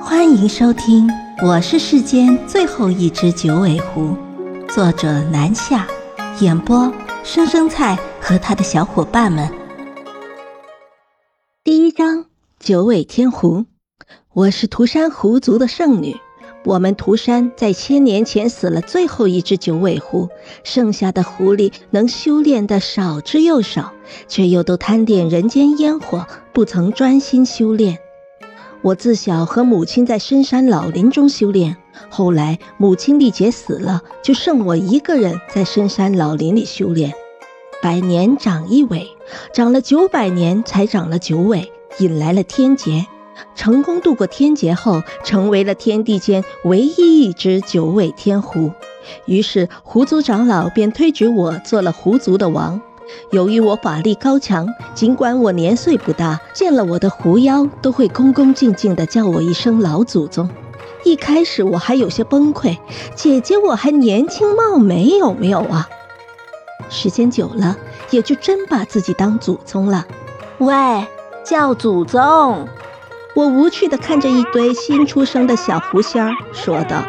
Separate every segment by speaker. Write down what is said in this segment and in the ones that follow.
Speaker 1: 欢迎收听，我是世间最后一只九尾狐，作者南夏，演播生生菜和他的小伙伴们。第一章九尾天狐，我是涂山狐族的圣女。我们涂山在千年前死了最后一只九尾狐，剩下的狐狸能修炼的少之又少，却又都贪恋人间烟火，不曾专心修炼。我自小和母亲在深山老林中修炼，后来母亲丽姐死了，就剩我一个人在深山老林里修炼。百年长一尾，长了九百年才长了九尾，引来了天劫。成功度过天劫后，成为了天地间唯一一只九尾天狐。于是狐族长老便推举我做了狐族的王。由于我法力高强，尽管我年岁不大，见了我的狐妖都会恭恭敬敬地叫我一声老祖宗。一开始我还有些崩溃，姐姐我还年轻貌美，有没有啊？时间久了，也就真把自己当祖宗了。
Speaker 2: 喂，叫祖宗！
Speaker 1: 我无趣地看着一堆新出生的小狐仙儿，说道：“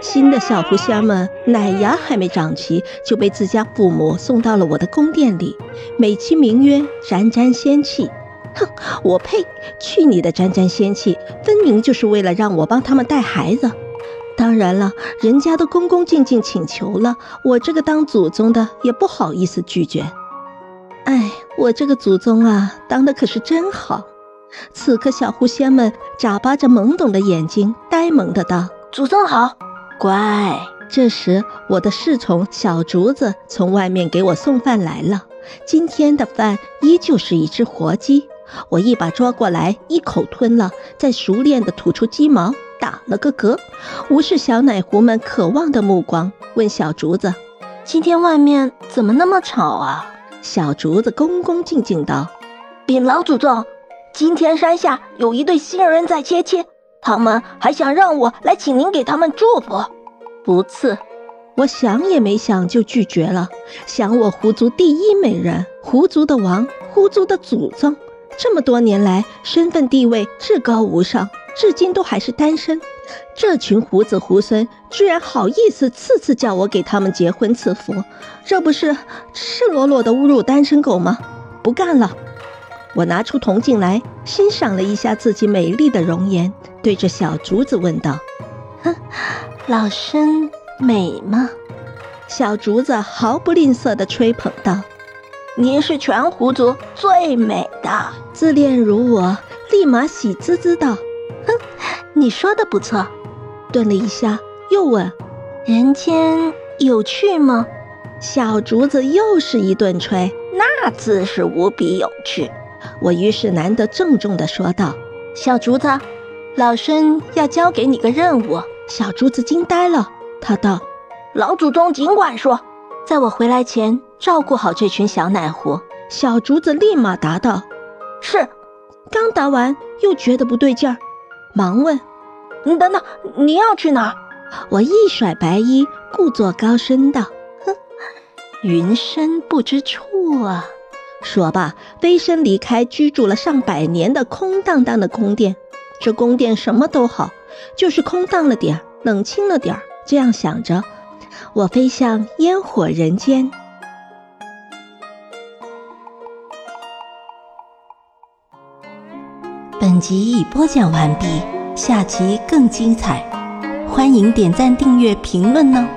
Speaker 1: 新的小狐仙们奶牙还没长齐，就被自家父母送到了我的宫殿里，美其名曰沾沾仙气。哼，我呸！去你的沾沾仙气，分明就是为了让我帮他们带孩子。当然了，人家都恭恭敬敬请求了，我这个当祖宗的也不好意思拒绝。哎，我这个祖宗啊，当的可是真好。”此刻，小狐仙们眨巴着懵懂的眼睛，呆萌的道：“
Speaker 2: 祖宗好，乖。”
Speaker 1: 这时，我的侍从小竹子从外面给我送饭来了。今天的饭依旧是一只活鸡，我一把抓过来，一口吞了，再熟练的吐出鸡毛，打了个嗝，无视小奶狐们渴望的目光，问小竹子：“
Speaker 2: 今天外面怎么那么吵啊？”
Speaker 1: 小竹子恭恭敬敬道：“
Speaker 2: 禀老祖宗。”今天山下有一对新人在接亲，他们还想让我来请您给他们祝福。
Speaker 1: 不赐，我想也没想就拒绝了。想我狐族第一美人，狐族的王，狐族的祖宗，这么多年来身份地位至高无上，至今都还是单身。这群狐子狐孙居然好意思次次叫我给他们结婚赐福，这不是赤裸裸的侮辱单身狗吗？不干了。我拿出铜镜来，欣赏了一下自己美丽的容颜，对着小竹子问道：“
Speaker 2: 哼，老身美吗？”
Speaker 1: 小竹子毫不吝啬地吹捧道：“
Speaker 2: 您是全狐族最美的。”
Speaker 1: 自恋如我，立马喜滋滋道：“
Speaker 2: 哼，你说的不错。”
Speaker 1: 顿了一下，又问：“
Speaker 2: 人间有趣吗？”
Speaker 1: 小竹子又是一顿吹：“
Speaker 2: 那自是无比有趣。”
Speaker 1: 我于是难得郑重地说道：“
Speaker 2: 小竹子，老身要交给你个任务。”
Speaker 1: 小竹子惊呆了，他道：“
Speaker 2: 老祖宗尽管说，在我回来前照顾好这群小奶狐。”
Speaker 1: 小竹子立马答道：“
Speaker 2: 是。”
Speaker 1: 刚答完，又觉得不对劲儿，忙问：“
Speaker 2: 你等等，你要去哪儿？”
Speaker 1: 我一甩白衣，故作高深道：“哼，云深不知处啊。”说罢，飞身离开居住了上百年的空荡荡的宫殿。这宫殿什么都好，就是空荡了点冷清了点这样想着，我飞向烟火人间。本集已播讲完毕，下集更精彩，欢迎点赞、订阅、评论呢。